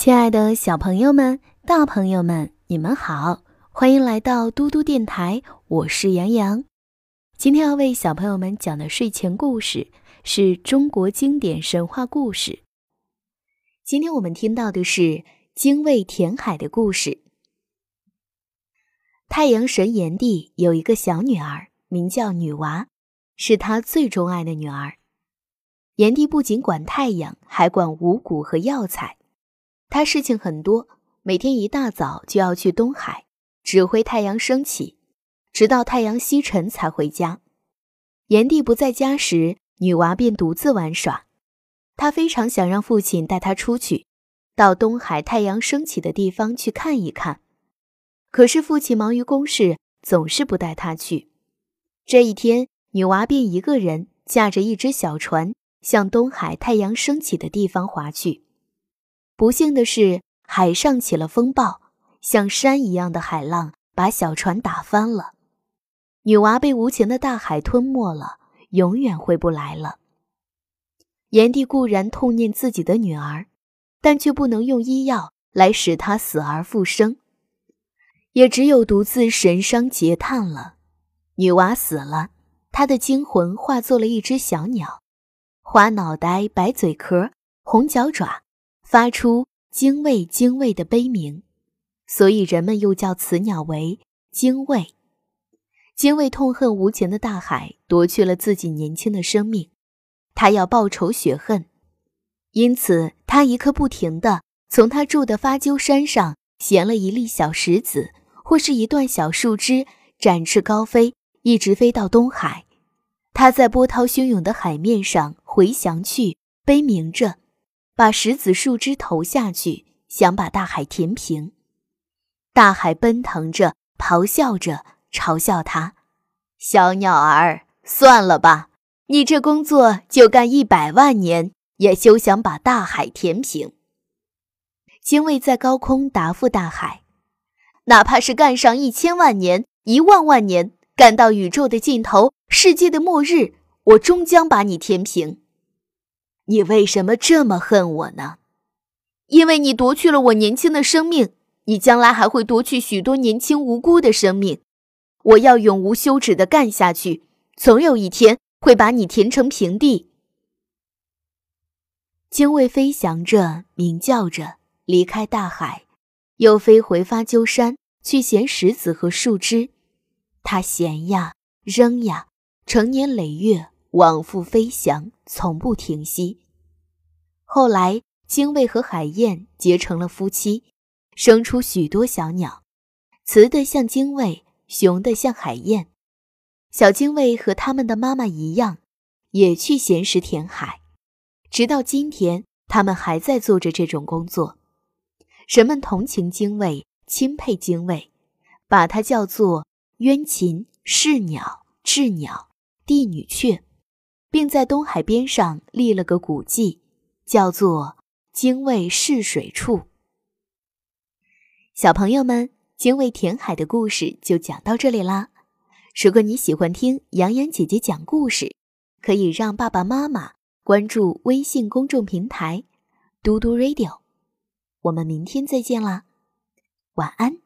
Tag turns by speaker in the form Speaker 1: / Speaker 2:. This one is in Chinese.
Speaker 1: 亲爱的小朋友们、大朋友们，你们好，欢迎来到嘟嘟电台，我是杨洋。今天要为小朋友们讲的睡前故事是中国经典神话故事。今天我们听到的是精卫填海的故事。太阳神炎帝有一个小女儿，名叫女娃，是他最钟爱的女儿。炎帝不仅管太阳，还管五谷和药材。他事情很多，每天一大早就要去东海，指挥太阳升起，直到太阳西沉才回家。炎帝不在家时，女娃便独自玩耍。她非常想让父亲带她出去，到东海太阳升起的地方去看一看。可是父亲忙于公事，总是不带她去。这一天，女娃便一个人驾着一只小船，向东海太阳升起的地方划去。不幸的是，海上起了风暴，像山一样的海浪把小船打翻了。女娃被无情的大海吞没了，永远回不来了。炎帝固然痛念自己的女儿，但却不能用医药来使她死而复生，也只有独自神伤嗟叹了。女娃死了，她的精魂化作了一只小鸟，花脑袋，白嘴壳，红脚爪。发出精卫精卫的悲鸣，所以人们又叫此鸟为精卫。精卫痛恨无情的大海夺去了自己年轻的生命，他要报仇雪恨，因此他一刻不停地从他住的发鸠山上衔了一粒小石子或是一段小树枝，展翅高飞，一直飞到东海。他在波涛汹涌的海面上回翔去，悲鸣着。把石子树枝投下去，想把大海填平。大海奔腾着，咆哮着，嘲笑他：“小鸟儿，算了吧，你这工作就干一百万年，也休想把大海填平。”精卫在高空答复大海：“哪怕是干上一千万年、一万万年，干到宇宙的尽头、世界的末日，我终将把你填平。”你为什么这么恨我呢？因为你夺去了我年轻的生命，你将来还会夺去许多年轻无辜的生命。我要永无休止的干下去，总有一天会把你填成平地。精卫飞翔着，鸣叫着，离开大海，又飞回发鸠山去衔石子和树枝。它衔呀，扔呀，成年累月。往复飞翔，从不停息。后来，精卫和海燕结成了夫妻，生出许多小鸟，雌的像精卫，雄的像海燕。小精卫和他们的妈妈一样，也去衔石填海。直到今天，他们还在做着这种工作。人们同情精卫，钦佩精卫，把它叫做冤禽、是鸟、鸷鸟、帝女雀。并在东海边上立了个古迹，叫做精卫试水处。小朋友们，精卫填海的故事就讲到这里啦。如果你喜欢听洋洋姐姐讲故事，可以让爸爸妈妈关注微信公众平台“嘟嘟 radio”。我们明天再见啦，晚安。